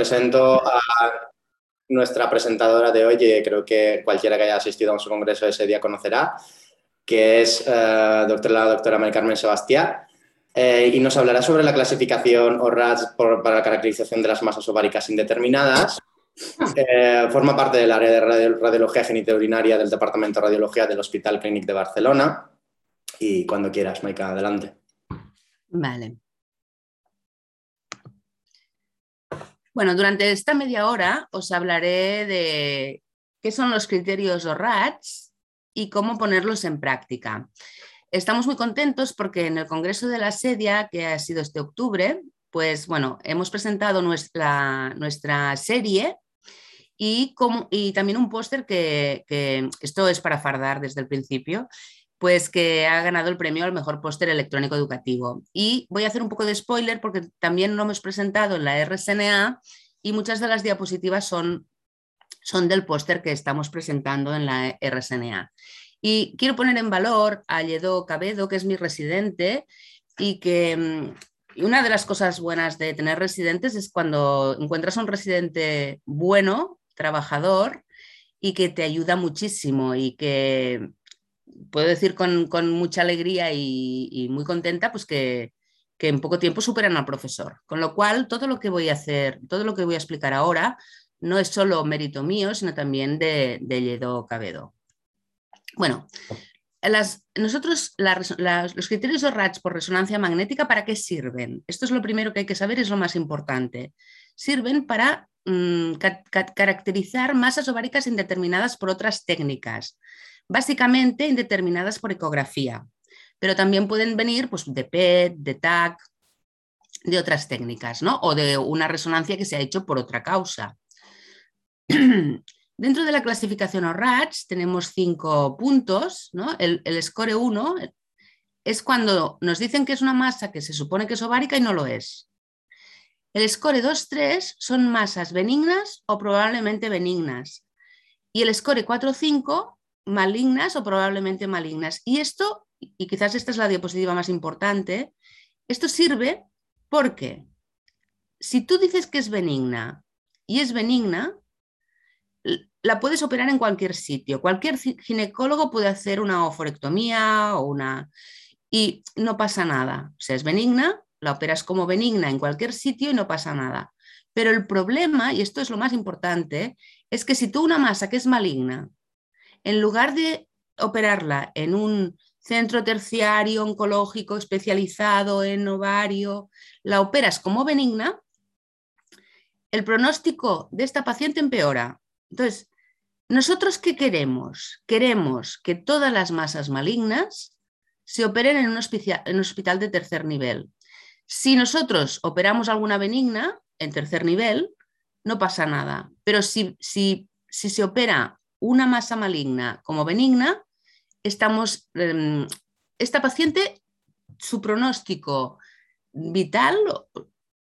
presento a nuestra presentadora de hoy, y creo que cualquiera que haya asistido a su congreso ese día conocerá, que es eh, doctora, la doctora María Carmen Sebastián, eh, y nos hablará sobre la clasificación ORADS para la caracterización de las masas ováricas indeterminadas. Eh, forma parte del área de radiología genitourinaria del Departamento de Radiología del Hospital Clínic de Barcelona. Y cuando quieras, Maika, adelante. Vale. Bueno, durante esta media hora os hablaré de qué son los criterios ORADS y cómo ponerlos en práctica. Estamos muy contentos porque en el Congreso de la Sedia, que ha sido este octubre, pues bueno, hemos presentado nuestra, nuestra serie y, como, y también un póster que, esto es para fardar desde el principio, pues que ha ganado el premio al mejor póster electrónico educativo. Y voy a hacer un poco de spoiler porque también lo hemos presentado en la RSNA y muchas de las diapositivas son, son del póster que estamos presentando en la RSNA. Y quiero poner en valor a Lledó Cabedo, que es mi residente, y que mm, una de las cosas buenas de tener residentes es cuando encuentras un residente bueno, trabajador, y que te ayuda muchísimo y que puedo decir con, mucha alegría y, muy contenta, pues que, en poco tiempo superan al profesor. Con lo cual, todo lo que voy a hacer, todo lo que voy a explicar ahora, no es solo mérito mío, sino también de, de Lledo Cabedo. Bueno, nosotros los criterios de RATS por resonancia magnética, ¿para qué sirven? Esto es lo primero que hay que saber, es lo más importante. Sirven para mm, caracterizar masas ováricas indeterminadas por otras técnicas básicamente indeterminadas por ecografía, pero también pueden venir pues, de PET, de TAC, de otras técnicas, ¿no? o de una resonancia que se ha hecho por otra causa. Dentro de la clasificación ORATS tenemos cinco puntos. ¿no? El, el, score 1 es cuando nos dicen que es una masa que se supone que es ovárica y no lo es. El score 2-3 son masas benignas o probablemente benignas. Y el score 4-5 malignas o probablemente malignas. Y esto, y quizás esta es la diapositiva más importante, esto sirve porque si tú dices que es benigna y es benigna, la puedes operar en cualquier sitio. Cualquier ginecólogo puede hacer una oforectomía o una... y no pasa nada. O sea, es benigna, la operas como benigna en cualquier sitio y no pasa nada. Pero el problema, y esto es lo más importante, es que si tú una masa que es maligna en lugar de operarla en un centro terciario oncológico especializado en ovario, la operas como benigna, el pronóstico de esta paciente empeora. Entonces, ¿nosotros qué queremos? Queremos que todas las masas malignas se operen en un, hospital, de tercer nivel. Si nosotros operamos alguna benigna en tercer nivel, no pasa nada. Pero si, si, si se opera una masa maligna como benigna, estamos, em, esta paciente, su pronóstico vital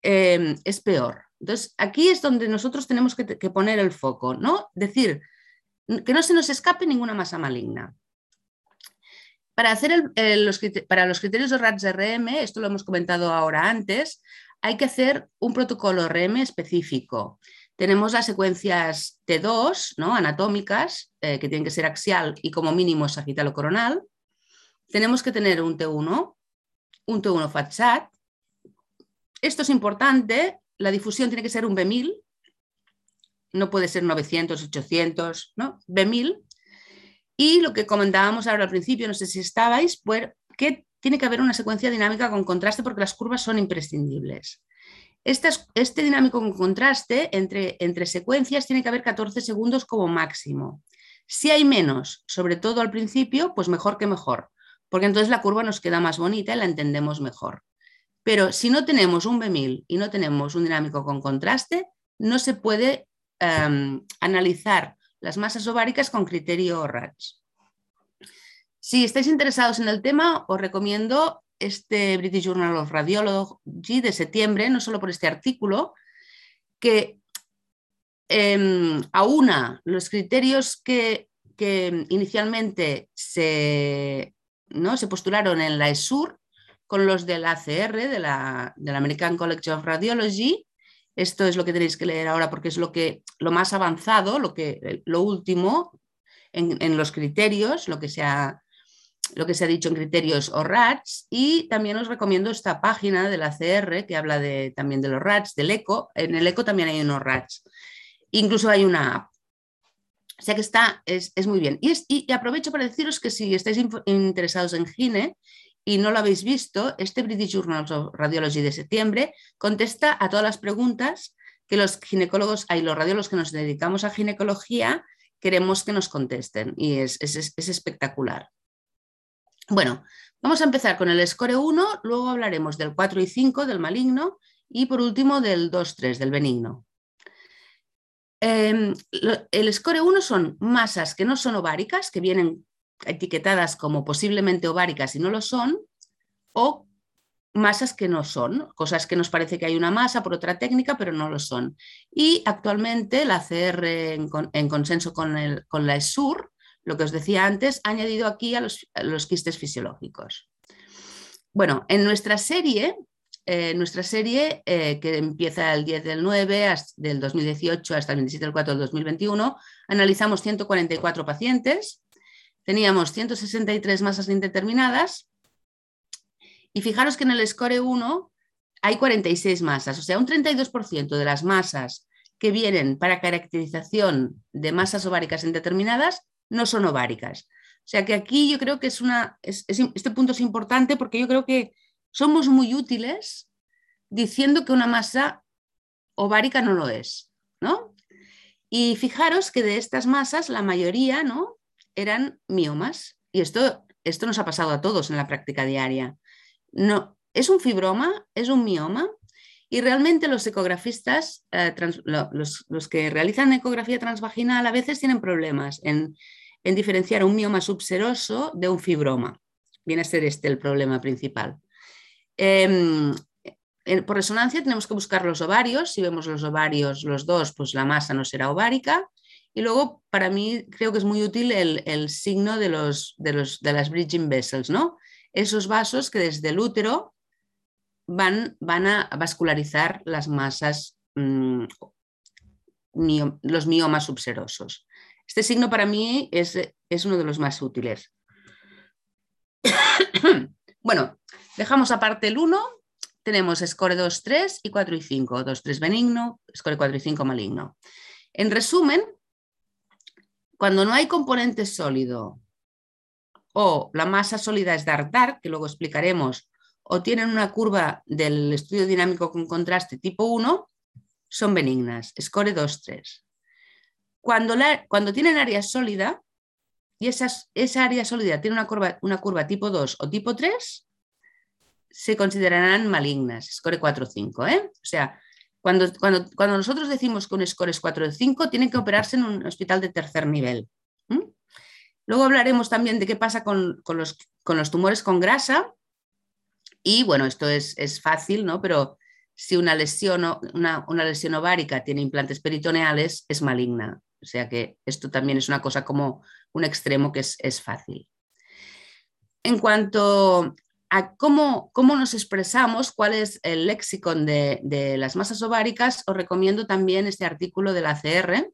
em, es peor. Entonces, aquí es donde nosotros tenemos que, poner el foco, ¿no? Decir, que no se nos escape ninguna masa maligna. Para, hacer los, para los criterios de RATS-RM, esto lo hemos comentado ahora antes, hay que hacer un protocolo RM específico. Tenemos las secuencias T2, ¿no? anatómicas, eh, que tienen que ser axial y como mínimo sagital o coronal. Tenemos que tener un T1, un T1 FATSAT. Esto es importante, la difusión tiene que ser un B1000, no puede ser 900, 800, ¿no? B1000. Y lo que comentábamos ahora al principio, no sé si estabais, pues que tiene que haber una secuencia dinámica con contraste porque las curvas son imprescindibles. Este, dinámico con contraste entre, entre secuencias tiene que haber 14 segundos como máximo. Si hay menos, sobre todo al principio, pues mejor que mejor, porque entonces la curva nos queda más bonita y la entendemos mejor. Pero si no tenemos un B1000 y no tenemos un dinámico con contraste, no se puede em, analizar las masas ováricas con criterio RATS. Si estáis interesados en el tema, os recomiendo este British Journal of Radiology de septiembre, no solo por este artículo, que eh, aúna los criterios que, inicialmente se, ¿no? se, postularon en la ESUR con los del ACR, de la, American College of Radiology, Esto es lo que tenéis que leer ahora porque es lo, que, lo más avanzado, lo, que, lo último en, en los criterios, lo que se ha lo que se ha dicho en criterios o RATs y también os recomiendo esta página de la CR que habla de, también de los RATs, del ECO. En el ECO también hay unos RATs. Incluso hay una app. O sea que está, es, muy bien. Y, y, aprovecho para deciros que si estáis interesados en GINE y no lo habéis visto, este British Journal of Radiology de septiembre contesta a todas las preguntas que los ginecólogos, hay los radiólogos que nos dedicamos a ginecología, queremos que nos contesten y es espectacular. Bueno, vamos a empezar con el score 1, luego hablaremos del 4 y 5 del maligno y por último del 2-3 del benigno. Em, el score 1 son masas que no son ováricas, que vienen etiquetadas como posiblemente ováricas y no lo son, o masas que no son, cosas que nos parece que hay una masa por otra técnica, pero no lo son. Y actualmente la CR en, consenso con, con la ESUR lo que os decía antes, añadido aquí a los, quistes fisiológicos. Bueno, en nuestra serie, eh, nuestra serie eh, que empieza el 10 del 9 del 2018 hasta el 27 del 4 del 2021, analizamos 144 pacientes, teníamos 163 masas indeterminadas y fijaros que en el score 1 hay 46 masas, o sea, un 32% de las masas que vienen para caracterización de masas ováricas indeterminadas no son ováricas. O sea que aquí yo creo que es una, este punto es importante porque yo creo que somos muy útiles diciendo que una masa ovárica no lo es, ¿no? Y fijaros que de estas masas la mayoría, ¿no? Eran miomas. Y esto, esto nos ha pasado a todos en la práctica diaria. No, es un fibroma, es un mioma, y realmente los ecografistas, eh, los, que realizan ecografía transvaginal, a veces tienen problemas en, diferenciar un mioma subseroso de un fibroma. Viene a ser este el problema principal. Em, por resonancia tenemos que buscar los ovarios. Si vemos los ovarios, los dos, pues la masa no será ovárica. Y luego, para mí, creo que es muy útil el, signo de, de las bridging vessels, ¿no? Esos vasos que desde el útero van, van a vascularizar las masas, mm, los miomas subserosos. Este signo para mí es, es uno de los más útiles. bueno, dejamos aparte el 1, tenemos score 2, 3 y 4 y 5. 2, 3 benigno, score 4 y 5 maligno. En resumen, cuando no hay componente sólido o la masa sólida es dark, que luego explicaremos, o tienen una curva del estudio dinámico con contraste tipo 1, son benignas, score 2, 3. Cuando, cuando tienen área sólida y esa área sólida tiene una curva, una curva tipo 2 o tipo 3, se considerarán malignas, score 4 5. ¿eh? O sea, cuando, cuando, cuando, nosotros decimos que un score es 4 5, tienen que operarse en un hospital de tercer nivel. Luego hablaremos también de qué pasa con, con, los, con los tumores con grasa, y bueno, esto es, fácil, ¿no? Pero si una lesión, una, una lesión ovárica tiene implantes peritoneales, es maligna. O sea que esto también es una cosa como un extremo que es, fácil. En cuanto a cómo, cómo, nos expresamos, cuál es el léxico de, las masas ováricas, os recomiendo también este artículo de la CR,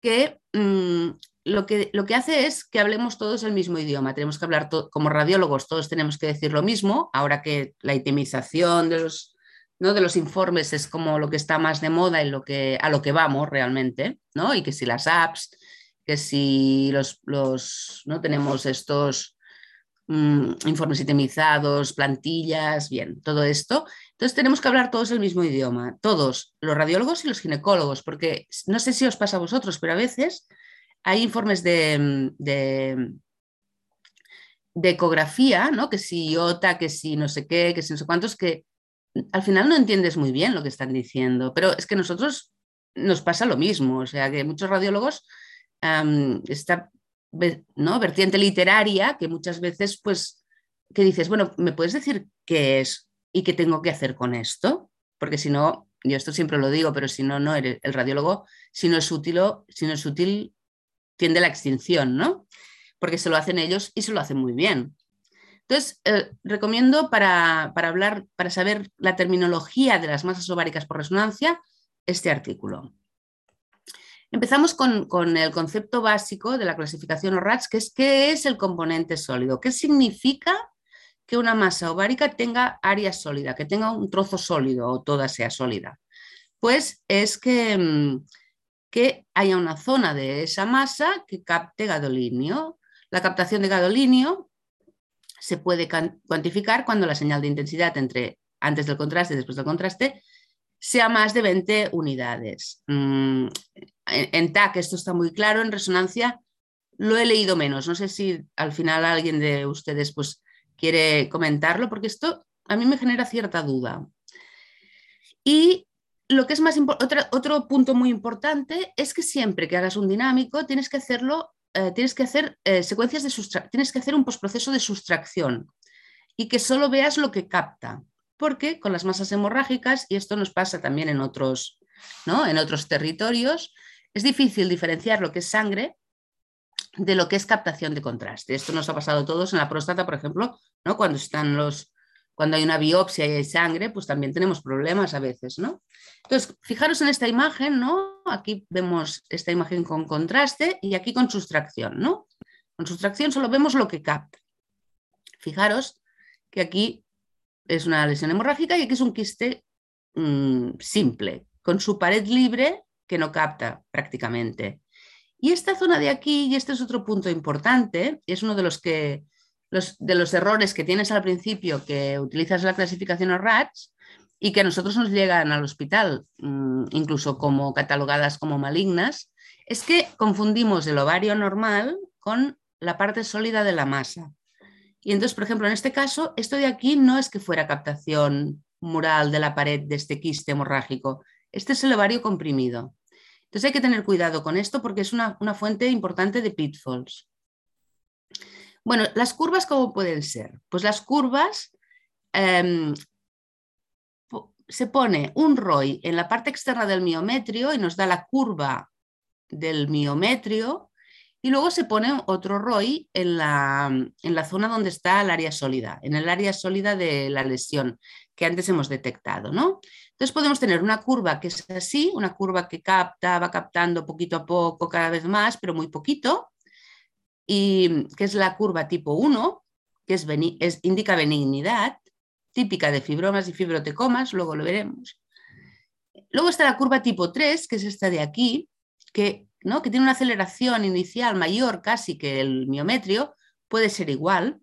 que mm, lo que, lo que hace es que hablemos todos el mismo idioma. Tenemos que hablar como radiólogos, todos tenemos que decir lo mismo, ahora que la itemización de los, ¿no? de los informes es como lo que está más de moda y lo que, a lo que vamos realmente, ¿no? y que si las apps, que si los, los no tenemos estos mm, informes itemizados, plantillas, bien, todo esto. Entonces tenemos que hablar todos el mismo idioma, todos, los radiólogos y los ginecólogos, porque no sé si os pasa a vosotros, pero a veces hay informes de, de, ecografía, ¿no? que si IOTA, que si no sé qué, que si no sé cuántos, que al final no entiendes muy bien lo que están diciendo, pero es que nosotros nos pasa lo mismo, o sea que muchos radiólogos, esta ¿no? vertiente literaria que muchas veces pues que dices, bueno, ¿me puedes decir qué es y qué tengo que hacer con esto? Porque si no, yo esto siempre lo digo, pero si no, no el radiólogo, si no es útil, si no es útil tiende la extinción, ¿no? Porque se lo hacen ellos y se lo hacen muy bien. Entonces, eh, recomiendo para, hablar, para saber la terminología de las masas ováricas por resonancia, este artículo. Empezamos con, el concepto básico de la clasificación ORATS, que es qué es el componente sólido, qué significa que una masa ovárica tenga área sólida, que tenga un trozo sólido o toda sea sólida. Pues es que, mm, que haya una zona de esa masa que capte gadolinio. La captación de gadolinio se puede cuantificar cuando la señal de intensidad entre antes del contraste y después del contraste sea más de 20 unidades. Mm, en, TAC esto está muy claro, en resonancia lo he leído menos. No sé si al final alguien de ustedes pues, quiere comentarlo, porque esto a mí me genera cierta duda. Y lo que es más otro, otro punto muy importante es que siempre que hagas un dinámico tienes que hacerlo eh, tienes que hacer eh, secuencias de tienes que hacer un postproceso de sustracción y que solo veas lo que capta, porque con las masas hemorrágicas, y esto nos pasa también en otros, ¿no? en otros territorios, es difícil diferenciar lo que es sangre de lo que es captación de contraste. Esto nos ha pasado a todos en la próstata, por ejemplo, ¿no? cuando están los, cuando hay una biopsia y hay sangre, pues también tenemos problemas a veces, ¿no? Entonces, fijaros en esta imagen, ¿no? Aquí vemos esta imagen con contraste y aquí con sustracción, ¿no? Con sustracción solo vemos lo que capta. Fijaros que aquí es una lesión hemorrágica y aquí es un quiste mm, simple, con su pared libre que no capta prácticamente. Y esta zona de aquí, y este es otro punto importante, es uno de los que de los errores que tienes al principio que utilizas la clasificación ORATS y que a nosotros nos llegan al hospital, mm, incluso como catalogadas como malignas, es que confundimos el ovario normal con la parte sólida de la masa. Y entonces, por ejemplo, en este caso, esto de aquí no es que fuera captación mural de la pared de este quiste hemorrágico, este es el ovario comprimido. Entonces hay que tener cuidado con esto porque es una, una fuente importante de pitfalls. Bueno, las curvas, ¿cómo pueden ser? Pues las curvas em, se pone un ROI en la parte externa del miometrio y nos da la curva del miometrio y luego se pone otro ROI en la, en la, zona donde está el área sólida, en el área sólida de la lesión que antes hemos detectado. ¿no? Entonces podemos tener una curva que es así, una curva que capta, va captando poquito a poco cada vez más, pero muy poquito, y que es la curva tipo 1, que es, indica benignidad, típica de fibromas y fibrotecomas, luego lo veremos. Luego está la curva tipo 3, que es esta de aquí, que, ¿no? que tiene una aceleración inicial mayor casi que el miometrio, puede ser igual,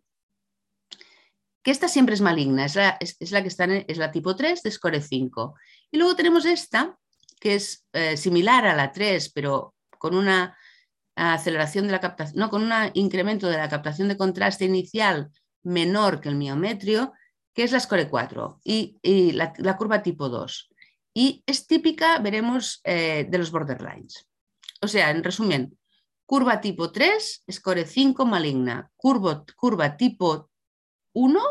que esta siempre es maligna, es la, es, la que está es la tipo 3 de score 5. Y luego tenemos esta, que es eh, similar a la 3, pero con una aceleración de la captación, no, con un incremento de la captación de contraste inicial menor que el miometrio, que es la score 4 y, la, curva tipo 2. Y es típica, veremos, eh, de los borderlines. O sea, en resumen, curva tipo 3, score 5 maligna, curva, tipo 1,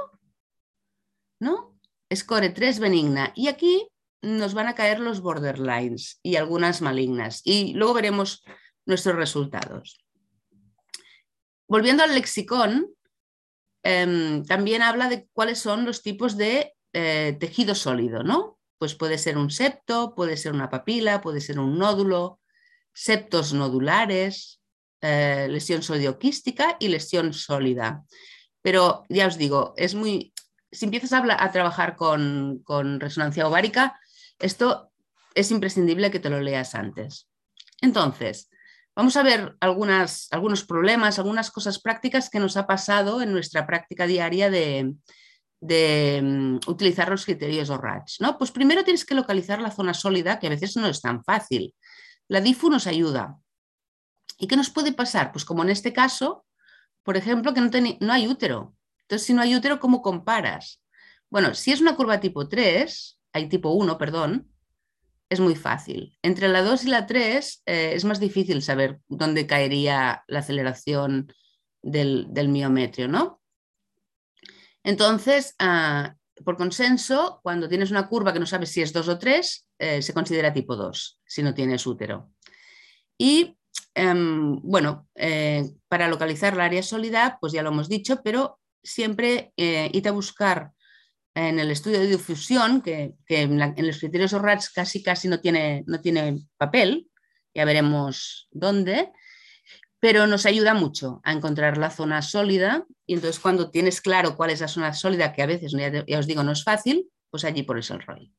¿no? Score 3 benigna. Y aquí nos van a caer los borderlines y algunas malignas. Y luego veremos nuestros resultados. Volviendo al lexicón, em, también habla de cuáles son los tipos de eh, tejido sólido, ¿no? Pues puede ser un septo, puede ser una papila, puede ser un nódulo, septos nodulares, eh, lesión sodioquística y lesión sólida. Pero ya os digo, es muy. Si empiezas a, a trabajar con, con resonancia ovárica, esto es imprescindible que te lo leas antes. Entonces, Vamos a ver algunos problemas, algunas cosas prácticas que nos ha pasado en nuestra práctica diaria de, mm, utilizar los criterios ORACH. ¿no? Pues primero tienes que localizar la zona sólida, que a veces no es tan fácil. La DIFU nos ayuda. ¿Y qué nos puede pasar? Pues como en este caso, por ejemplo, que no, no hay útero. Entonces, si no hay útero, ¿cómo comparas? Bueno, si es una curva tipo 3, hay tipo 1, perdón, es muy fácil. Entre la 2 y la 3 eh, es más difícil saber dónde caería la aceleración del, miometrio, ¿no? Entonces, ah, por consenso, cuando tienes una curva que no sabes si es 2 o 3, eh, se considera tipo 2, si no tienes útero. Y em, bueno, eh, para localizar la área sólida, pues ya lo hemos dicho, pero siempre id a buscar en el estudio de difusión, que, en, los criterios ORATS casi casi no tiene, no tiene papel, ya veremos dónde, pero nos ayuda mucho a encontrar la zona sólida y entonces cuando tienes claro cuál es la zona sólida, que a veces, ya, os digo, no es fácil, pues allí pones el rol.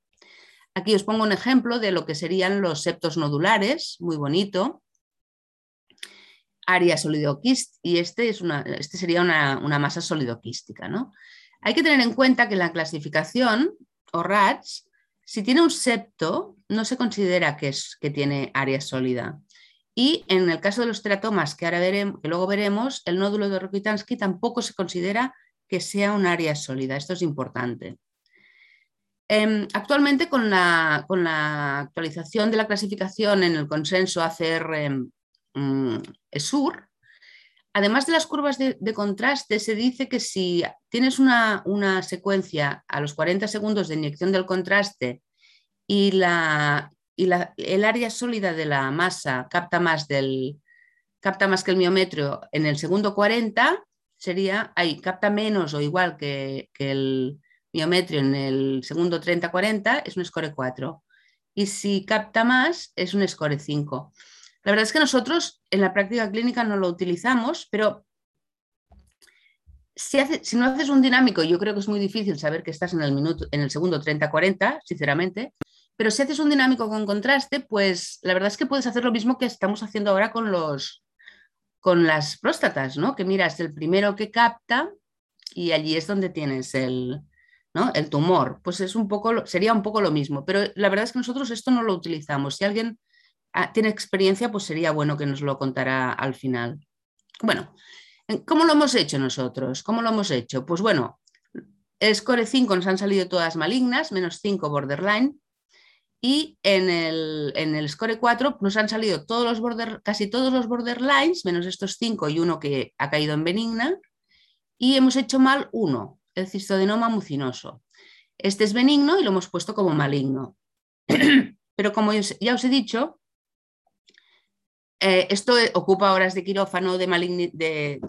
Aquí os pongo un ejemplo de lo que serían los septos nodulares, muy bonito. Área solidoquística, y este, es una, este sería una, masa solidoquística. ¿no? Hay que tener en cuenta que en la clasificación, o RATS, si tiene un septo, no se considera que, es, que tiene área sólida. Y en el caso de los teratomas, que, ahora veremos, que luego veremos, el nódulo de Rokitansky tampoco se considera que sea un área sólida. Esto es importante. Em, actualmente, con la, actualización de la clasificación en el consenso ACR mm, ESUR, además de las curvas de, contraste, se dice que si tienes una, secuencia a los 40 segundos de inyección del contraste y la, el área sólida de la masa capta más, del, capta más que el miometrio en el segundo 40, sería, ahí capta menos o igual que, el miometrio en el segundo 30-40, es un score 4. Y si capta más, es un score 5. La verdad es que nosotros en la práctica clínica no lo utilizamos, pero si, no haces un dinámico, yo creo que es muy difícil saber que estás en el, minuto, en el segundo 30-40, sinceramente, pero si haces un dinámico con contraste, pues la verdad es que puedes hacer lo mismo que estamos haciendo ahora con, los, con las próstatas, ¿no? Que miras el primero que capta y allí es donde tienes el, el tumor. Pues es un poco, sería un poco lo mismo, pero la verdad es que nosotros esto no lo utilizamos. Si alguien tiene experiencia, pues sería bueno que nos lo contara al final. Bueno, ¿cómo lo hemos hecho nosotros? ¿Cómo lo hemos hecho? Pues bueno, el score 5 nos han salido todas malignas, menos 5 borderline. Y en el, score 4 nos han salido todos los border, casi todos los borderlines, menos estos 5 y uno que ha caído en benigna. Y hemos hecho mal uno, el cistodenoma mucinoso. Este es benigno y lo hemos puesto como maligno. Pero como ya os he dicho, eh, esto ocupa horas de quirófano de,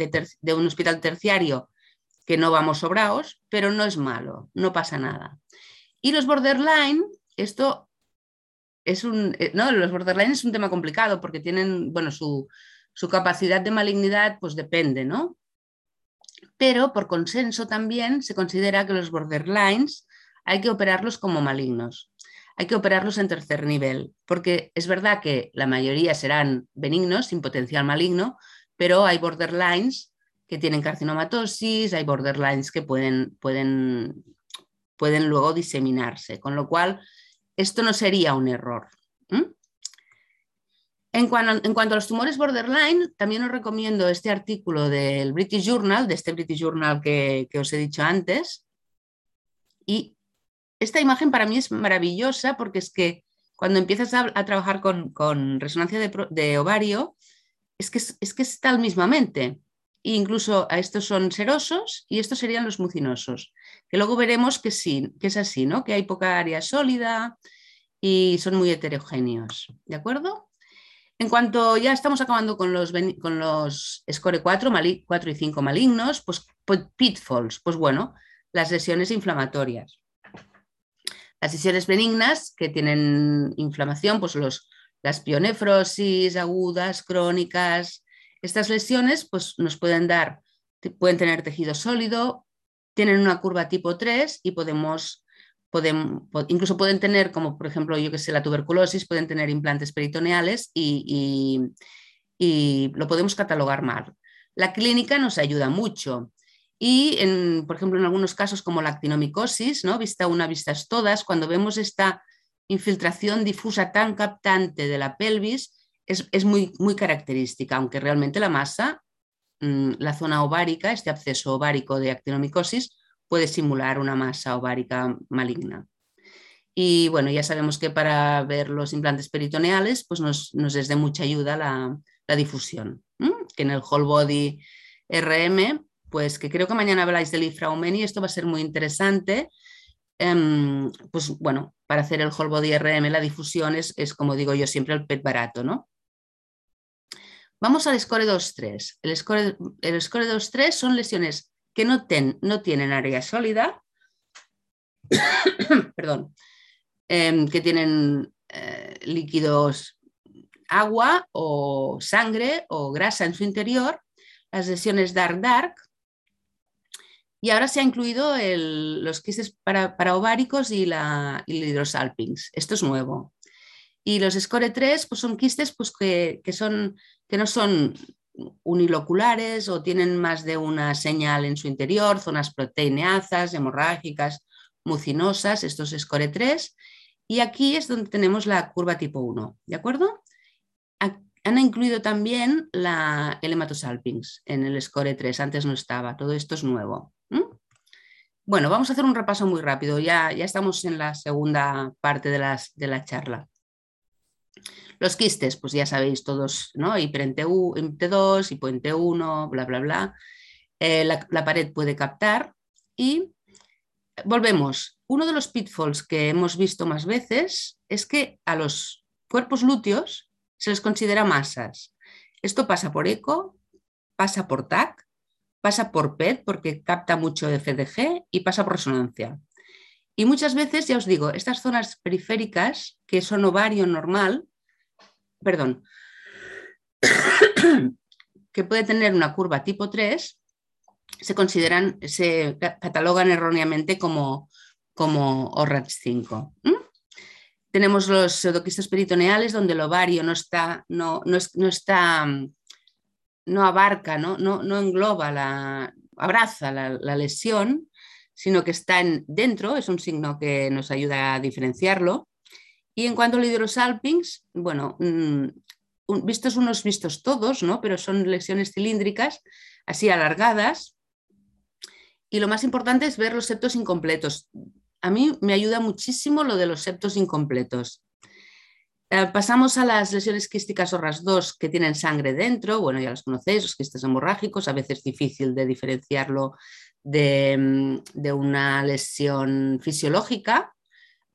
un hospital terciario que no vamos sobraos, pero no es malo, no pasa nada. Y los borderline, esto es un, eh, no, los borderline es un tema complicado porque tienen, bueno, su, capacidad de malignidad pues depende, ¿no? Pero por consenso también se considera que los borderlines hay que operarlos como malignos. Hay que operarlos en tercer nivel, porque es verdad que la mayoría serán benignos, sin potencial maligno, pero hay borderlines que tienen carcinomatosis, hay borderlines que pueden, pueden, pueden luego diseminarse, con lo cual esto no sería un error. En cuanto, a los tumores borderline, también os recomiendo este artículo del British Journal, de este British Journal que, os he dicho antes. Y esta imagen para mí es maravillosa porque es que cuando empiezas a, trabajar con, resonancia de, ovario, es que, es que es tal mismamente. E incluso a estos son serosos y estos serían los mucinosos que luego veremos que sí, que es así, ¿no? Que hay poca área sólida y son muy heterogéneos, ¿de acuerdo? En cuanto ya estamos acabando con los, con los score 4, 4 y 5 malignos, pues, pues, pitfalls, pues bueno, las lesiones inflamatorias. Las lesiones benignas que tienen inflamación, pues los, las pionefrosis agudas, crónicas, estas lesiones pues nos pueden dar, pueden tener tejido sólido, tienen una curva tipo 3 y podemos, incluso pueden tener, como por ejemplo, yo que sé, la tuberculosis, pueden tener implantes peritoneales y, lo podemos catalogar mal. La clínica nos ayuda mucho. Y, en, por ejemplo, en algunos casos como la actinomicosis, ¿no? vista una, vistas todas, cuando vemos esta infiltración difusa tan captante de la pelvis, es, es muy, muy característica, aunque realmente la masa Mm, la zona ovárica, este absceso ovárico de actinomicosis, puede simular una masa ovárica maligna. Y bueno, ya sabemos que para ver los implantes peritoneales, pues nos, es de mucha ayuda la, difusión, que en el whole body RM, pues que creo que mañana habláis del ifraumen y esto va a ser muy interesante. Em, pues bueno, para hacer el whole body RM la difusión es, es, como digo yo siempre el PET barato, ¿no? Vamos al score 2-3. El score, el score 2-3 son lesiones que no, no tienen área sólida, perdón, em, que tienen eh, líquidos, agua o sangre o grasa en su interior, las lesiones dark dark, y ahora se ha incluido los quistes para, ováricos y, la, y el. Esto es nuevo. Y los score 3 pues son quistes pues, que, son, que no son uniloculares o tienen más de una señal en su interior, zonas proteineazas, hemorrágicas, mucinosas, estos score 3. Y aquí es donde tenemos la curva tipo 1, ¿de acuerdo? Han incluido también la, el hematosalpings en el score 3, antes no estaba, todo esto es nuevo. Bueno, vamos a hacer un repaso muy rápido, ya, ya estamos en la segunda parte de, las, de la charla. Los quistes, pues ya sabéis todos, ¿no? Hiperente 2, hipoente 1, bla, bla, bla. Eh, la, pared puede captar y volvemos. Uno de los pitfalls que hemos visto más veces es que a los cuerpos lúteos se les considera masas. Esto pasa por eco, pasa por TAC, pasa por PET porque capta mucho FDG y pasa por resonancia. Y muchas veces, ya os digo, estas zonas periféricas, que son ovario normal, perdón, que puede tener una curva tipo 3, se consideran, se catalogan erróneamente como, como ORATS 5. Tenemos los pseudoquistos peritoneales donde el ovario no está, no, no, está, no abarca, no, no, no engloba, la, abraza la, lesión, sino que está en, dentro, es un signo que nos ayuda a diferenciarlo. Y en cuanto al hidrosalpings, bueno, mm, vistos unos, vistos todos, ¿no? Pero son lesiones cilíndricas, así alargadas. Y lo más importante es ver los septos incompletos. A mí me ayuda muchísimo lo de los septos incompletos. Eh, pasamos a las lesiones quísticas o RAS 2 que tienen sangre dentro. Bueno, ya las conocéis, los quistes hemorrágicos. A veces es difícil de diferenciarlo de, mm, de una lesión fisiológica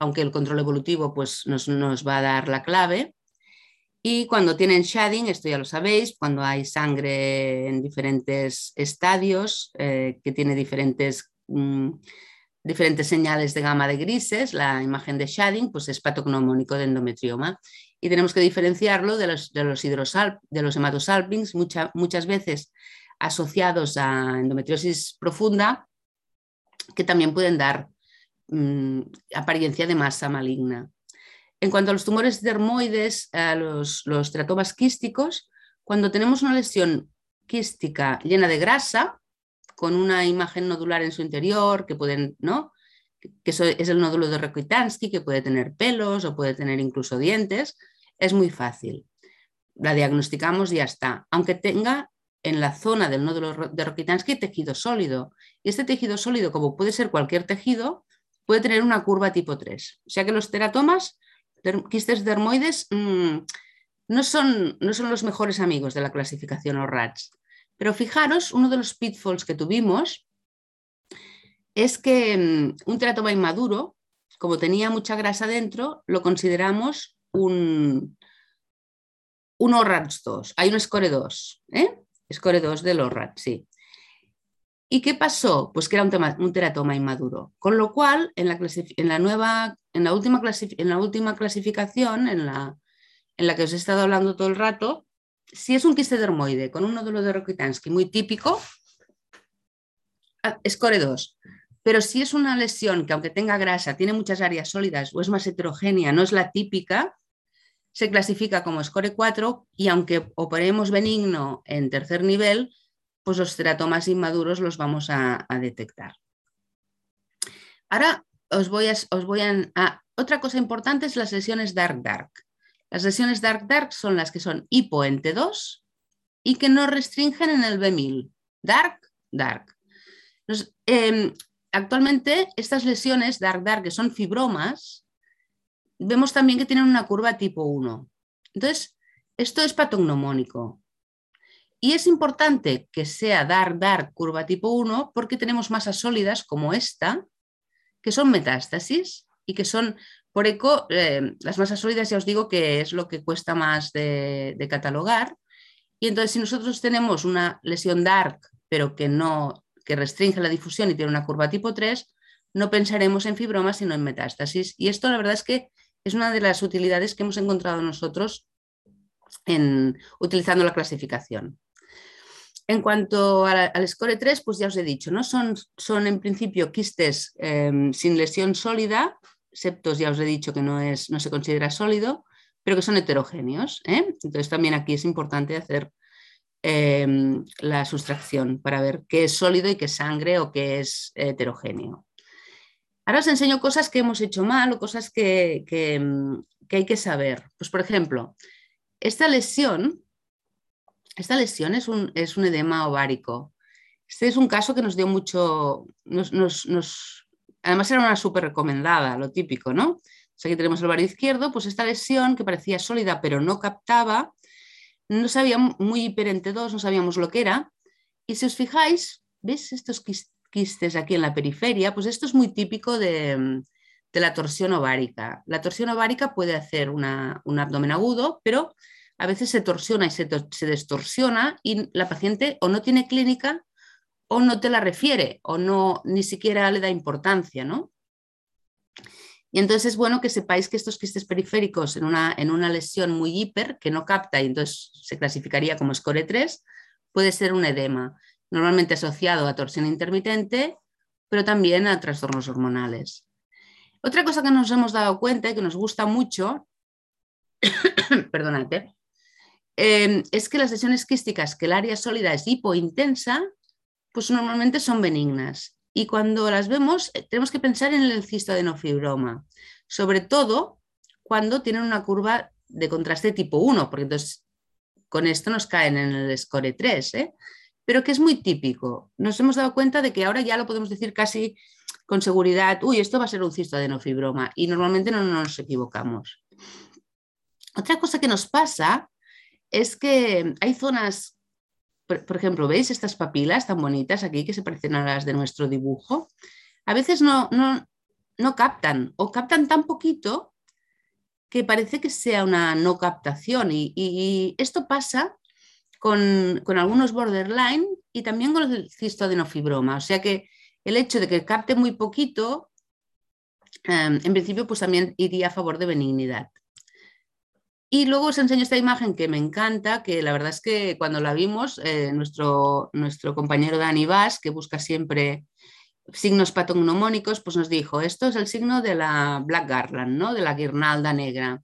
aunque el control evolutivo pues, nos, va a dar la clave. Y cuando tienen shading, esto ya lo sabéis, cuando hay sangre en diferentes estadios, eh, que tiene diferentes, mm, diferentes señales de gama de grises, la imagen de shading pues es patognomónico de endometrioma. Y tenemos que diferenciarlo de los, de los, de los hematosalpings, muchas veces asociados a endometriosis profunda, que también pueden dar Mm, apariencia de masa maligna. En cuanto a los tumores dermoides, a los, los teratomas quísticos, cuando tenemos una lesión quística llena de grasa, con una imagen nodular en su interior, que pueden, ¿no? que es el nódulo de Rokitansky, que puede tener pelos o puede tener incluso dientes, es muy fácil. La diagnosticamos y ya está, aunque tenga en la zona del nódulo de Rokitansky tejido sólido. Y este tejido sólido, como puede ser cualquier tejido, puede tener una curva tipo 3. O sea que los teratomas, quistes dermoides, mm, no, son, no son los mejores amigos de la clasificación ORATS. Pero fijaros, uno de los pitfalls que tuvimos es que mm, un teratoma inmaduro, como tenía mucha grasa dentro, lo consideramos un, un ORATS 2. Hay un score 2, ¿eh? Score 2 del ORATS, sí. ¿Y qué pasó? Pues que era un, teratoma inmaduro. Con lo cual, en la, en la, nueva, en la, última, en la última clasificación, en la, en la que os he estado hablando todo el rato, si es un quiste dermoide con un nódulo de Rokitansky muy típico, score 2. Pero si es una lesión que aunque tenga grasa, tiene muchas áreas sólidas o es más heterogénea, no es la típica, se clasifica como score 4 y aunque operemos benigno en tercer nivel, pues los teratomas inmaduros los vamos a, detectar. Ahora os voy, a, os voy a, Otra cosa importante es las lesiones dark-dark. Las lesiones dark-dark son las que son hipo en T2 y que no restringen en el B1000. Dark-dark. Em, actualmente estas lesiones dark-dark, que son fibromas, vemos también que tienen una curva tipo 1. Entonces, esto es patognomónico. Y es importante que sea dar, dar curva tipo 1 porque tenemos masas sólidas como esta, que son metástasis y que son, por eco, eh, las masas sólidas ya os digo que es lo que cuesta más de, catalogar. Y entonces si nosotros tenemos una lesión dark, pero que no que restringe la difusión y tiene una curva tipo 3, no pensaremos en fibroma sino en metástasis. Y esto la verdad es que es una de las utilidades que hemos encontrado nosotros en, utilizando la clasificación. En cuanto al score 3, pues ya os he dicho, ¿no? son, son en principio quistes em, sin lesión sólida, septos ya os he dicho que no, es, no se considera sólido, pero que son heterogéneos. ¿eh? Entonces también aquí es importante hacer em, la sustracción para ver qué es sólido y qué es sangre o qué es heterogéneo. Ahora os enseño cosas que hemos hecho mal o cosas que, que hay que saber. Pues por ejemplo, esta lesión esta lesión es un, es un edema ovárico. Este es un caso que nos dio mucho, nos, además era una súper recomendada, lo típico, ¿no? O aquí tenemos el ovario izquierdo, pues esta lesión que parecía sólida pero no captaba, no sabíamos, muy hiperente 2, no sabíamos lo que era. Y si os fijáis, ¿veis estos quistes aquí en la periferia? Pues esto es muy típico de, la torsión ovárica. La torsión ovárica puede hacer un abdomen agudo, pero a veces se torsiona y se, se distorsiona y la paciente o no tiene clínica o no te la refiere o no ni siquiera le da importancia, ¿no? Y entonces es bueno que sepáis que estos quistes periféricos en una, en una lesión muy hiper que no capta y entonces se clasificaría como score 3, puede ser un edema, normalmente asociado a torsión intermitente, pero también a trastornos hormonales. Otra cosa que nos hemos dado cuenta y que nos gusta mucho, perdónate, Em, es que las lesiones quísticas, que el área sólida es hipointensa, pues normalmente son benignas. Y cuando las vemos, eh, tenemos que pensar en el cistoadenofibroma, sobre todo cuando tienen una curva de contraste tipo 1, porque entonces con esto nos caen en el score 3, ¿eh? pero que es muy típico. Nos hemos dado cuenta de que ahora ya lo podemos decir casi con seguridad, uy, esto va a ser un cistoadenofibroma, y normalmente no nos equivocamos. Otra cosa que nos pasa es que hay zonas, por, ejemplo, ¿veis estas papilas tan bonitas aquí que se parecen a las de nuestro dibujo? A veces no, no, captan o captan tan poquito que parece que sea una no captación y, esto pasa con, algunos borderline y también con el cistoadenofibroma. O sea que el hecho de que capte muy poquito, em, en principio, pues también iría a favor de benignidad. Y luego os enseño esta imagen que me encanta, que la verdad es que cuando la vimos, eh, nuestro, nuestro compañero Dani Vaz, que busca siempre signos patognomónicos, pues nos dijo, esto es el signo de la Black Garland, ¿no? de la guirnalda negra.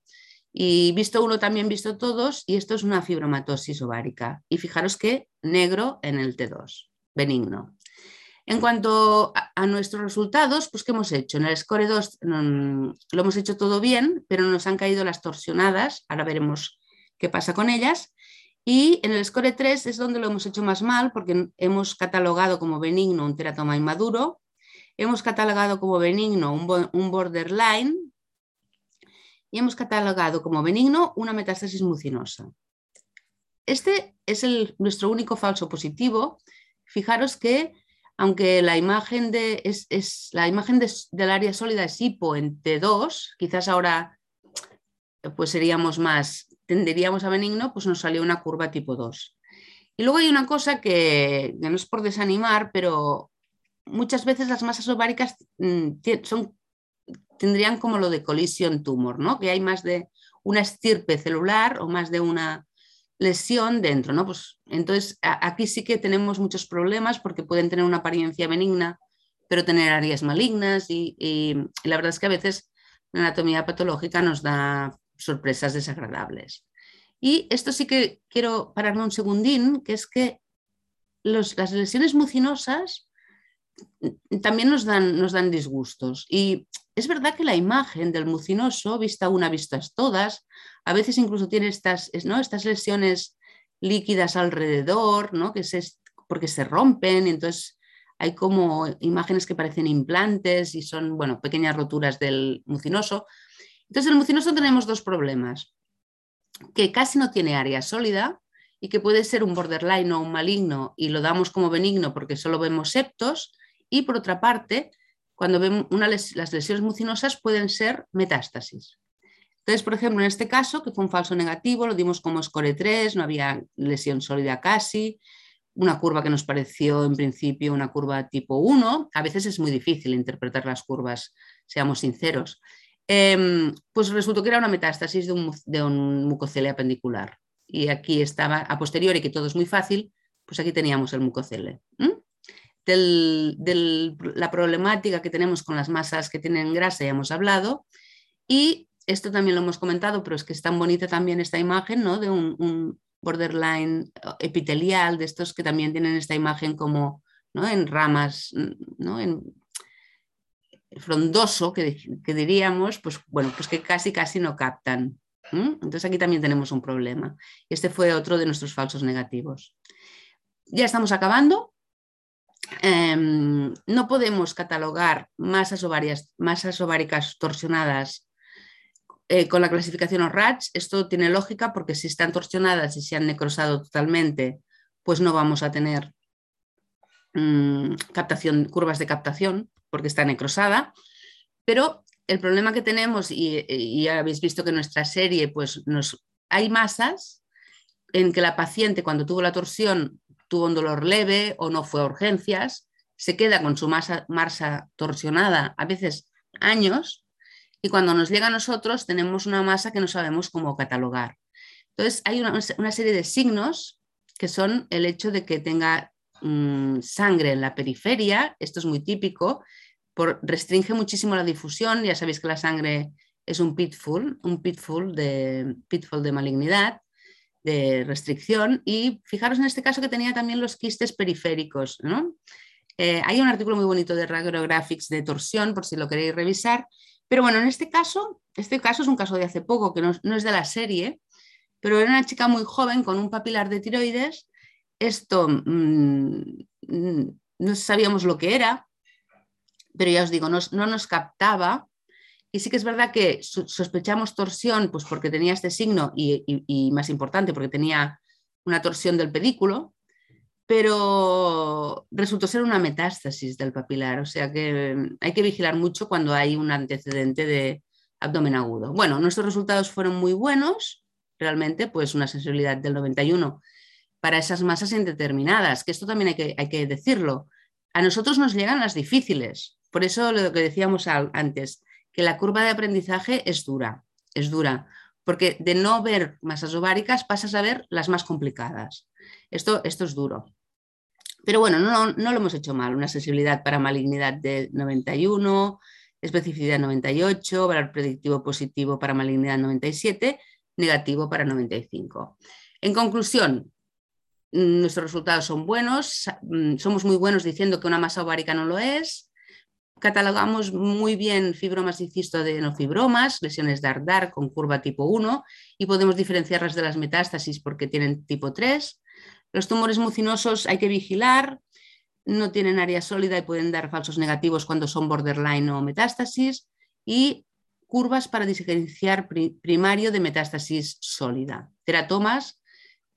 Y visto uno, también visto todos, y esto es una fibromatosis ovárica. Y fijaros que negro en el T2, benigno. En cuanto a, nuestros resultados, pues ¿qué hemos hecho? En el Score 2 mm, lo hemos hecho todo bien, pero nos han caído las torsionadas, ahora veremos qué pasa con ellas. Y en el Score 3 es donde lo hemos hecho más mal porque hemos catalogado como benigno un teratoma inmaduro, hemos catalogado como benigno un, borderline y hemos catalogado como benigno una metástasis mucinosa. Este es nuestro único falso positivo. Fijaros que aunque la imagen, de, es, la imagen del área sólida es hipo en T2, quizás ahora pues seríamos más, tenderíamos a benigno, pues nos salió una curva tipo 2. Y luego hay una cosa que, no es por desanimar, pero muchas veces las masas ováricas mm, son, tendrían como lo de colisión tumor, ¿no? que hay más de una estirpe celular o más de una lesión dentro, ¿no? Pues entonces aquí sí que tenemos muchos problemas porque pueden tener una apariencia benigna, pero tener áreas malignas y, la verdad es que a veces la anatomía patológica nos da sorpresas desagradables. Y esto sí que quiero pararme un segundín, que es que las lesiones mucinosas también nos dan, nos dan disgustos. Y es verdad que la imagen del mucinoso, vista una, vistas todas, a veces incluso tiene estas, ¿no? estas lesiones líquidas alrededor, ¿no? que porque se rompen, entonces hay como imágenes que parecen implantes y son bueno, pequeñas roturas del mucinoso. Entonces, en el mucinoso tenemos dos problemas, que casi no tiene área sólida y que puede ser un borderline o un maligno y lo damos como benigno porque solo vemos septos, y por otra parte, cuando vemos las lesiones mucinosas pueden ser metástasis. Entonces, por ejemplo, en este caso, que fue un falso negativo, lo dimos como score 3, no había lesión sólida casi, una curva que nos pareció en principio una curva tipo 1. A veces es muy difícil interpretar las curvas, seamos sinceros. Em, pues resultó que era una metástasis de un, de mucocele apendicular. Y aquí estaba, a posteriori, que todo es muy fácil, pues aquí teníamos el mucocele. De la problemática que tenemos con las masas que tienen grasa ya hemos hablado. Y esto también lo hemos comentado, pero es que es tan bonita también esta imagen, ¿no? De un, borderline epitelial, de estos que también tienen esta imagen como ¿no? en ramas, ¿no? en frondoso, que, diríamos, pues bueno, pues que casi casi no captan. Entonces aquí también tenemos un problema. Este fue otro de nuestros falsos negativos. Ya estamos acabando. Em, no podemos catalogar masas, ovarias, masas ováricas torsionadas eh, con la clasificación ORACH. Esto tiene lógica porque si están torsionadas y se han necrosado totalmente, pues no vamos a tener mm, captación, curvas de captación porque está necrosada, pero el problema que tenemos, y, habéis visto que en nuestra serie, pues nos, hay masas en que la paciente cuando tuvo la torsión tuvo un dolor leve o no fue a urgencias, se queda con su masa, torsionada a veces años y cuando nos llega a nosotros tenemos una masa que no sabemos cómo catalogar. Entonces hay una, una serie de signos que son el hecho de que tenga Mm, sangre en la periferia, esto es muy típico, por, restringe muchísimo la difusión, ya sabéis que la sangre es un pitfall, un pitfall de, pitfall de malignidad, de restricción, y fijaros en este caso que tenía también los quistes periféricos. ¿no? Eh, hay un artículo muy bonito de Radiographics de torsión, por si lo queréis revisar, pero bueno, en este caso, este caso es un caso de hace poco, que no, no es de la serie, pero era una chica muy joven con un papilar de tiroides esto mm, mm, no sabíamos lo que era, pero ya os digo, no, nos captaba. Y sí que es verdad que sospechamos torsión, pues porque tenía este signo y, más importante, porque tenía una torsión del pedículo, pero resultó ser una metástasis del papilar, o sea que mm, hay que vigilar mucho cuando hay un antecedente de abdomen agudo. Bueno, nuestros resultados fueron muy buenos, realmente, pues una sensibilidad del 91 para esas masas indeterminadas, que esto también hay que, hay que decirlo. A nosotros nos llegan las difíciles, por eso lo que decíamos antes, que la curva de aprendizaje es dura, es dura, porque de no ver masas ováricas pasas a ver las más complicadas. Esto, esto es duro. Pero bueno, no, no lo hemos hecho mal. Una sensibilidad para malignidad de 91, especificidad 98, valor predictivo positivo para malignidad 97, negativo para 95. En conclusión, nuestros resultados son buenos, mm, somos muy buenos diciendo que una masa ovárica no lo es, catalogamos muy bien fibromas y cistoadenofibromas, lesiones de Ardar con curva tipo 1 y podemos diferenciarlas de las metástasis porque tienen tipo 3. Los tumores mucinosos hay que vigilar, no tienen área sólida y pueden dar falsos negativos cuando son borderline o metástasis y curvas para diferenciar primario de metástasis sólida. Teratomas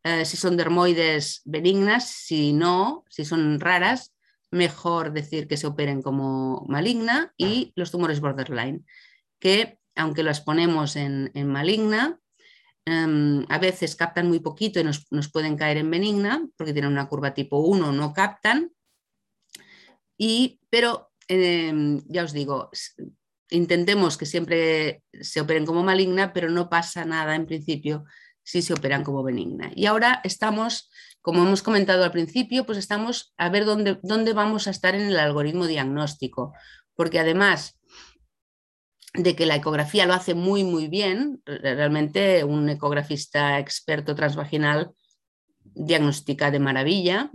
eh, si son dermoides benignas, si no, si son raras, mejor decir que se operen como maligna y los tumores borderline, que aunque las ponemos en, maligna, em, a veces captan muy poquito y nos, pueden caer en benigna porque tienen una curva tipo 1, no captan. Y, pero em, ya os digo, intentemos que siempre se operen como maligna, pero no pasa nada en principio si se operan como benigna. Y ahora estamos, como hemos comentado al principio, pues estamos a ver dónde, dónde vamos a estar en el algoritmo diagnóstico, porque además de que la ecografía lo hace muy, muy bien, realmente un ecografista experto transvaginal diagnostica de maravilla.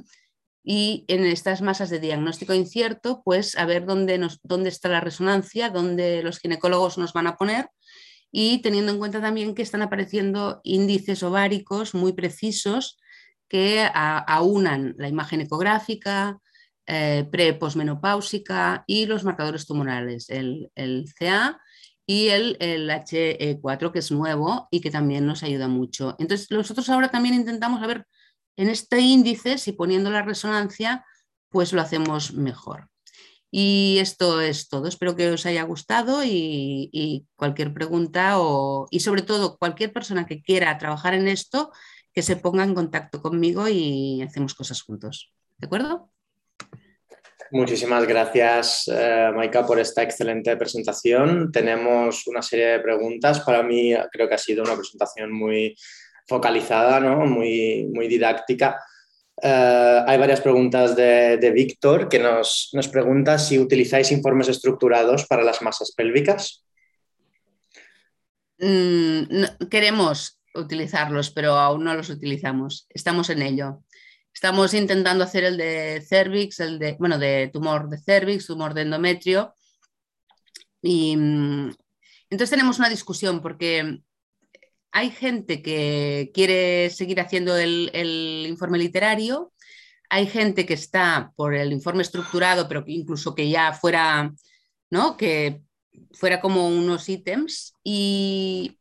Y en estas masas de diagnóstico incierto, pues a ver dónde, dónde está la resonancia, dónde los ginecólogos nos van a poner y teniendo en cuenta también que están apareciendo índices ováricos muy precisos que aunan la imagen ecográfica, eh, pre-posmenopáusica y los marcadores tumorales, el, CA y el, HE4, que es nuevo y que también nos ayuda mucho. Entonces, nosotros ahora también intentamos ver en este índice, si poniendo la resonancia, pues lo hacemos mejor. Y esto es todo. Espero que os haya gustado y, cualquier pregunta o, y sobre todo cualquier persona que quiera trabajar en esto, que se ponga en contacto conmigo y hacemos cosas juntos. ¿De acuerdo? Muchísimas gracias, eh, Maika, por esta excelente presentación. Tenemos una serie de preguntas. Para mí creo que ha sido una presentación muy focalizada, ¿no? muy, muy didáctica. Eh, hay varias preguntas de, Víctor que nos, nos, pregunta si utilizáis informes estructurados para las masas pélvicas. Mm, queremos utilizarlos, pero aún no los utilizamos. Estamos en ello. Estamos intentando hacer el de cervix, el de, bueno, de tumor de cervix, tumor de endometrio. Y mm, entonces tenemos una discusión porque hay gente que quiere seguir haciendo el, informe literario, hay gente que está por el informe estructurado, pero que incluso que ya fuera, ¿no? Que fuera como unos ítems. Y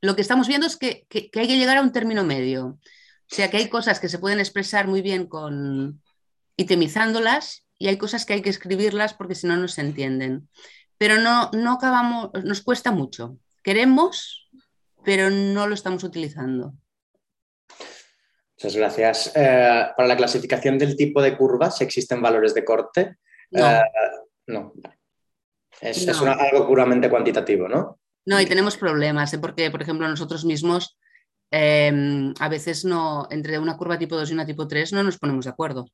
lo que estamos viendo es que, hay que llegar a un término medio. O sea, que hay cosas que se pueden expresar muy bien con itemizándolas y hay cosas que hay que escribirlas porque si no, no se entienden. Pero no, no acabamos, nos cuesta mucho. Queremos, pero no lo estamos utilizando. Muchas gracias. Eh, para la clasificación del tipo de curvas, ¿existen valores de corte? No. Eh, es, algo puramente cuantitativo, ¿no? No, y tenemos problemas, ¿eh? porque, por ejemplo, nosotros mismos em, a veces no, entre una curva tipo 2 y una tipo 3 no nos ponemos de acuerdo.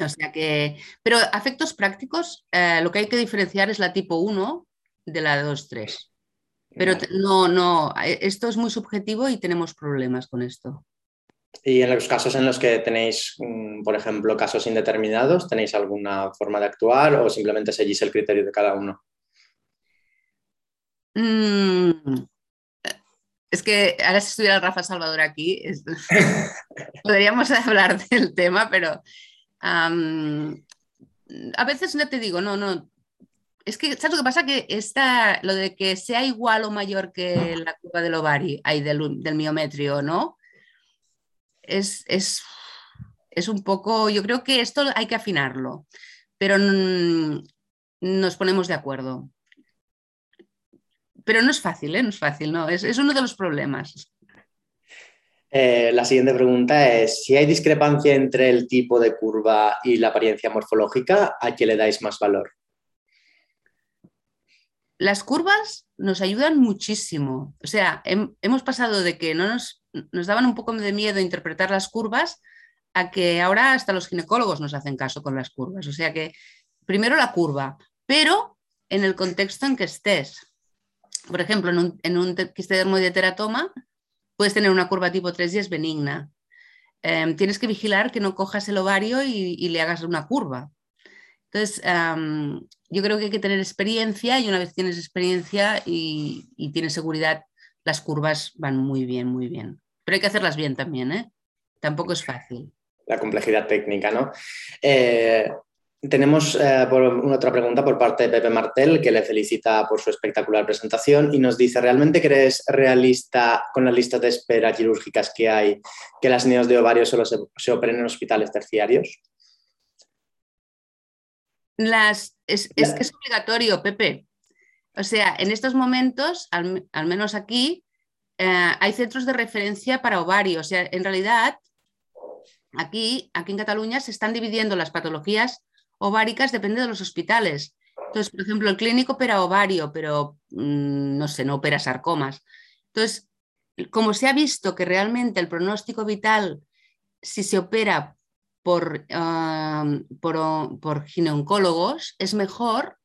O sea que, pero a efectos prácticos, lo que hay que diferenciar es la tipo 1 de la 2-3. Pero no, no, e, esto es muy subjetivo y tenemos problemas con esto. Y en los casos en los que tenéis, mm, por ejemplo, casos indeterminados, ¿tenéis alguna forma de actuar o simplemente seguís el criterio de cada uno? Mm, es que ahora si estuviera Rafa Salvador aquí, podríamos hablar del tema, pero a veces no te digo, no, no, es que, ¿sabes lo que pasa? Que está lo de que sea igual o mayor que la curva del ovario, ahí del, del miometrio, ¿no? Es, es, un poco, yo creo que esto hay que afinarlo, pero nos ponemos de acuerdo. Pero no es fácil, ¿eh? No es fácil, no, es, uno de los problemas. Eh, la siguiente pregunta es, si hay discrepancia entre el tipo de curva y la apariencia morfológica, ¿a qué le dais más valor? Las curvas nos ayudan muchísimo. O sea, hemos pasado de que no nos, nos daban un poco de miedo interpretar las curvas a que ahora hasta los ginecólogos nos hacen caso con las curvas. O sea que primero la curva, pero en el contexto en que estés. Por ejemplo, en un, en un de teratoma puedes tener una curva tipo 3 y es benigna. Em, tienes que vigilar que no cojas el ovario y le hagas una curva. Entonces, yo creo que hay que tener experiencia y una vez tienes experiencia y, tienes seguridad, las curvas van muy bien, muy bien. Pero hay que hacerlas bien también, ¿eh? Tampoco es fácil. La complejidad técnica, ¿no? Eh, tenemos eh, una otra pregunta por parte de Pepe Martel, que le felicita por su espectacular presentación y nos dice, ¿realmente crees realista con las listas de espera quirúrgicas que hay que las neos de ovario solo se operen en hospitales terciarios? Las, es, que es obligatorio, Pepe. O sea, en estos momentos, al, menos aquí, eh, hay centros de referencia para ovario. O sea, en realidad, aquí, aquí en Cataluña se están dividiendo las patologías ováricas, depende de los hospitales. Entonces, por ejemplo, el clínico opera ovario, pero mm, no sé, no opera sarcomas. Entonces, como se ha visto que realmente el pronóstico vital, si se opera por, por, ginecólogos es mejor.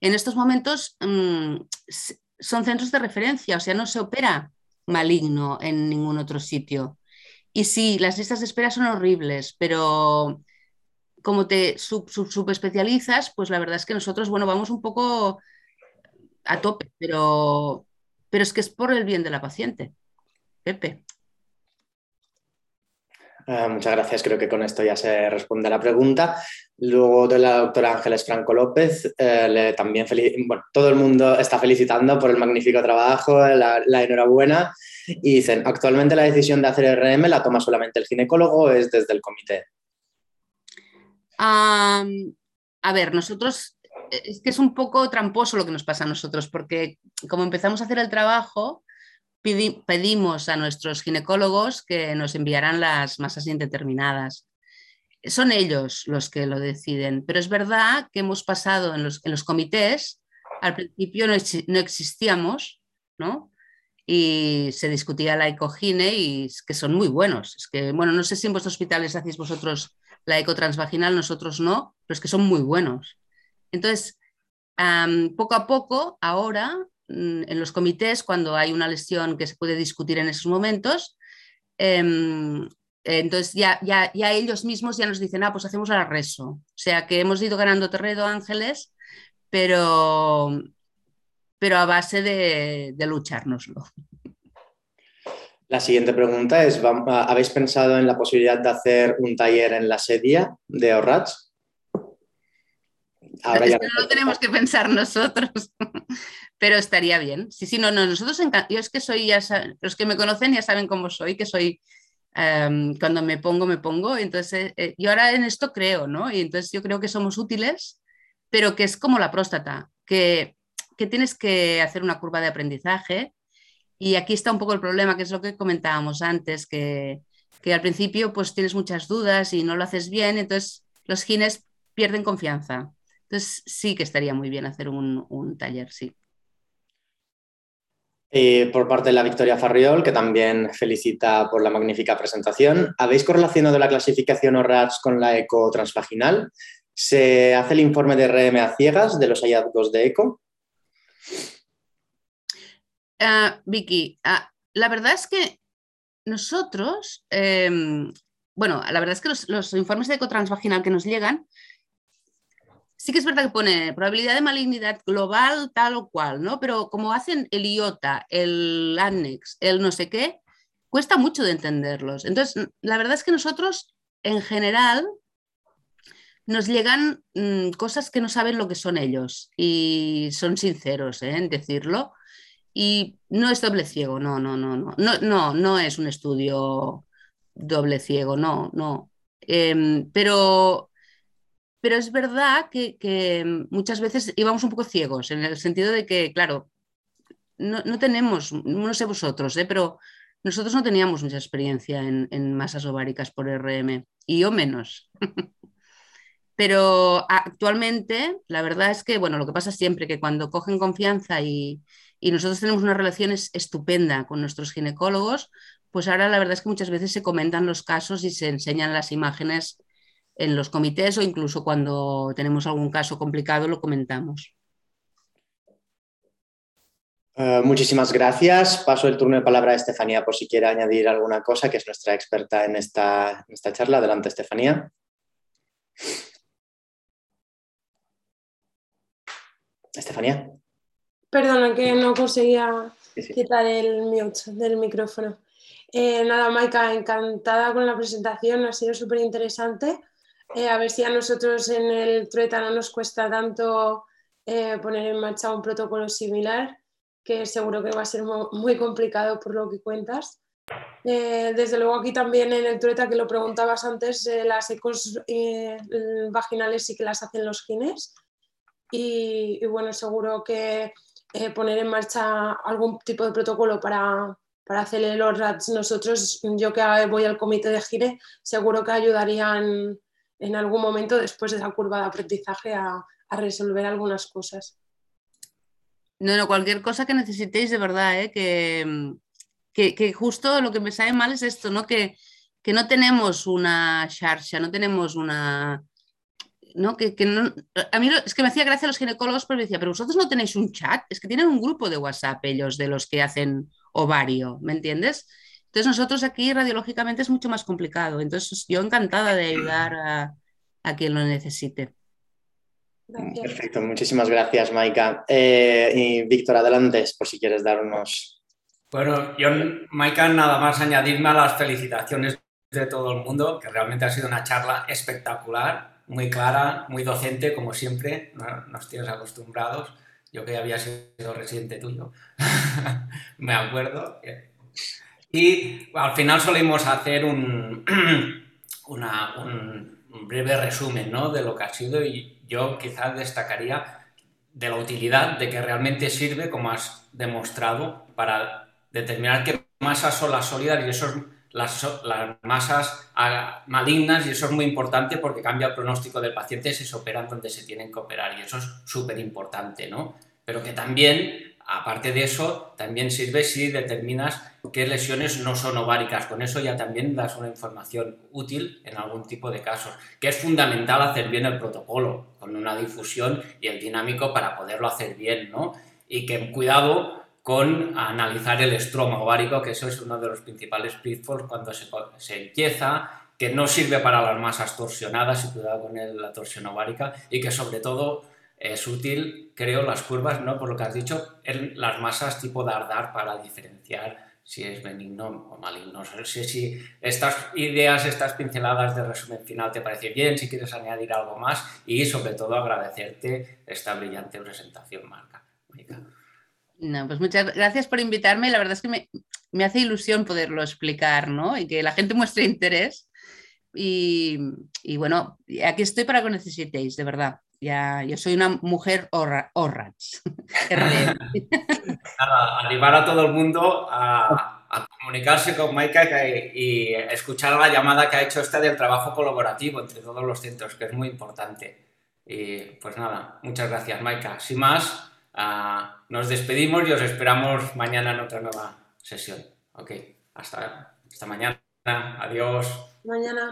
En estos momentos mm, son centros de referencia, o sea, no se opera maligno en ningún otro sitio. Y sí, las listas de espera son horribles, pero como te subespecializas, pues la verdad es que nosotros, bueno, vamos un poco a tope, pero, pero es que es por el bien de la paciente. Pepe. Ah, muchas gracias, creo que con esto ya se responde a la pregunta. Luego de la doctora Ángeles Franco López, eh, le bueno, todo el mundo está felicitando por el magnífico trabajo, la, enhorabuena. Y dicen, actualmente la decisión de hacer RM la toma solamente el ginecólogo es desde el comité. A ver, nosotros, es que es un poco tramposo lo que nos pasa a nosotros, porque como empezamos a hacer el trabajo, pedimos a nuestros ginecólogos que nos enviarán las masas indeterminadas. Son ellos los que lo deciden, pero es verdad que hemos pasado en los, en los comités, al principio no, no existíamos, ¿no? y se discutía la ecogine y que son muy buenos. Es que, bueno, no sé si en vuestros hospitales hacéis vosotros la eco transvaginal, nosotros no, pero es que son muy buenos. Entonces, poco a poco, ahora, mm, en los comités, cuando hay una lesión que se puede discutir en esos momentos, em, entonces ya, ya, ya, ellos mismos ya nos dicen, ah, pues hacemos el reso. O sea que hemos ido ganando terreno, Ángeles, pero, pero a base de, de luchárnoslo. La siguiente pregunta es, ¿habéis pensado en la posibilidad de hacer un taller en la sedia de Orrats? Ahora ya no lo tenemos que pensar nosotros, pero estaría bien. Sí, sí, no, no, nosotros, yo es que soy, ya los que me conocen ya saben cómo soy, que soy, em, cuando me pongo, me pongo, entonces eh, yo ahora en esto creo, ¿no? Y entonces yo creo que somos útiles, pero que es como la próstata, que, que tienes que hacer una curva de aprendizaje y aquí está un poco el problema, que es lo que comentábamos antes, que, al principio pues tienes muchas dudas y no lo haces bien, entonces los gines pierden confianza. Entonces sí que estaría muy bien hacer un, taller, sí. Y por parte de la Victoria Farriol, que también felicita por la magnífica presentación, ¿habéis correlacionado la clasificación ORATS con la eco transvaginal? ¿Se hace el informe de RM a ciegas de los hallazgos de eco? Ah, Vicky, ah, la verdad es que nosotros, em, bueno, la verdad es que los, informes de eco transvaginal que nos llegan, sí que es verdad que pone probabilidad de malignidad global tal o cual, ¿no? Pero como hacen el IOTA, el ANNEX, el no sé qué, cuesta mucho de entenderlos. Entonces, la verdad es que nosotros, en general, nos llegan mm, cosas que no saben lo que son ellos y son sinceros ¿eh? en decirlo. Y no es doble ciego, no, no, no, no, no, no, no es un estudio doble ciego, no, no. Em, pero, pero es verdad que, muchas veces íbamos un poco ciegos, en el sentido de que, claro, no, tenemos, no sé vosotros, ¿eh? pero nosotros no teníamos mucha experiencia en, en masas ováricas por RM, y yo menos. Pero actualmente, la verdad es que, bueno, lo que pasa siempre que cuando cogen confianza y, y nosotros tenemos una relación estupenda con nuestros ginecólogos, pues ahora la verdad es que muchas veces se comentan los casos y se enseñan las imágenes en los comités o incluso cuando tenemos algún caso complicado lo comentamos. Eh, muchísimas gracias. Paso el turno de palabra a Estefanía por si quiere añadir alguna cosa, que es nuestra experta en esta, en esta charla. Adelante, Estefanía. Estefanía. Perdona que no conseguía quitar el mute del micrófono. Eh, nada, Maika, encantada con la presentación, ha sido súper interesante. Eh, a ver si a nosotros en el Trueta no nos cuesta tanto eh, poner en marcha un protocolo similar, que seguro que va a ser muy complicado por lo que cuentas. desde luego aquí también en el Trueta, que lo preguntabas antes, las ecos vaginales sí que las hacen los gines. y bueno, seguro que eh, poner en marcha algún tipo de protocolo para, para hacer los RATs nosotros, yo que voy al comité de gire, seguro que ayudarían en algún momento después de esa curva de aprendizaje a, resolver algunas cosas. No, no, cualquier cosa que necesitéis de verdad, ¿eh? que, que, justo lo que me sabe mal es esto, ¿no? Que, que no tenemos una charcha, no tenemos una, ¿no? Que, no, a mí es que me hacía gracia a los ginecólogos porque me decía, pero vosotros no tenéis un chat, es que tienen un grupo de WhatsApp ellos de los que hacen ovario, ¿me entiendes? Entonces nosotros aquí radiológicamente es mucho más complicado, entonces yo encantada de ayudar a, quien lo necesite. Perfecto, muchísimas gracias, Maika. Eh, y Víctor, adelante, por si quieres darnos. Bueno, yo, Maika, nada más añadirme a las felicitaciones de todo el mundo, que realmente ha sido una charla espectacular muy clara, muy docente, como siempre, nos tienes acostumbrados. Yo que había sido residente tuyo, me acuerdo. Y al final solimos hacer un, un, breve resumen ¿no? de lo que ha sido y yo quizás destacaría de la utilidad de que realmente sirve, como has demostrado, para determinar qué masas son las sólidas y esos las, masas malignas y eso es muy importante porque cambia el pronóstico del paciente si se operan donde se tienen que operar y eso es súper importante, ¿no? Pero que también, aparte de eso, también sirve si determinas qué lesiones no son ováricas. Con eso ya también das una información útil en algún tipo de casos, que es fundamental hacer bien el protocolo, con una difusión y el dinámico para poderlo hacer bien, ¿no? Y que cuidado con analizar el estroma ovárico, que eso es uno de los principales pitfalls cuando se, se empieza, que no sirve para las masas torsionadas, y cuidado con la torsión ovárica, y que sobre todo es útil, creo, las curvas, ¿no? por lo que has dicho, en las masas tipo Dardar para diferenciar si es benigno o maligno. No sé si estas ideas, estas pinceladas de resumen final te parecen bien, si quieres añadir algo más y sobre todo agradecerte esta brillante presentación, Marca. No, pues muchas gracias por invitarme. La verdad es que me, hace ilusión poderlo explicar, ¿no? Y que la gente muestre interés. Y, bueno, aquí estoy para que necesitéis, de verdad. Ya, yo soy una mujer orrats. animar a todo el mundo a, comunicarse con Maika y, escuchar la llamada que ha hecho esta del trabajo colaborativo entre todos los centros, que es muy importante. Y pues nada, muchas gracias, Maika. Sin más, Ah, nos despedimos y os esperamos mañana en otra nueva sesión. Ok, hasta, hasta mañana. Adiós. Mañana.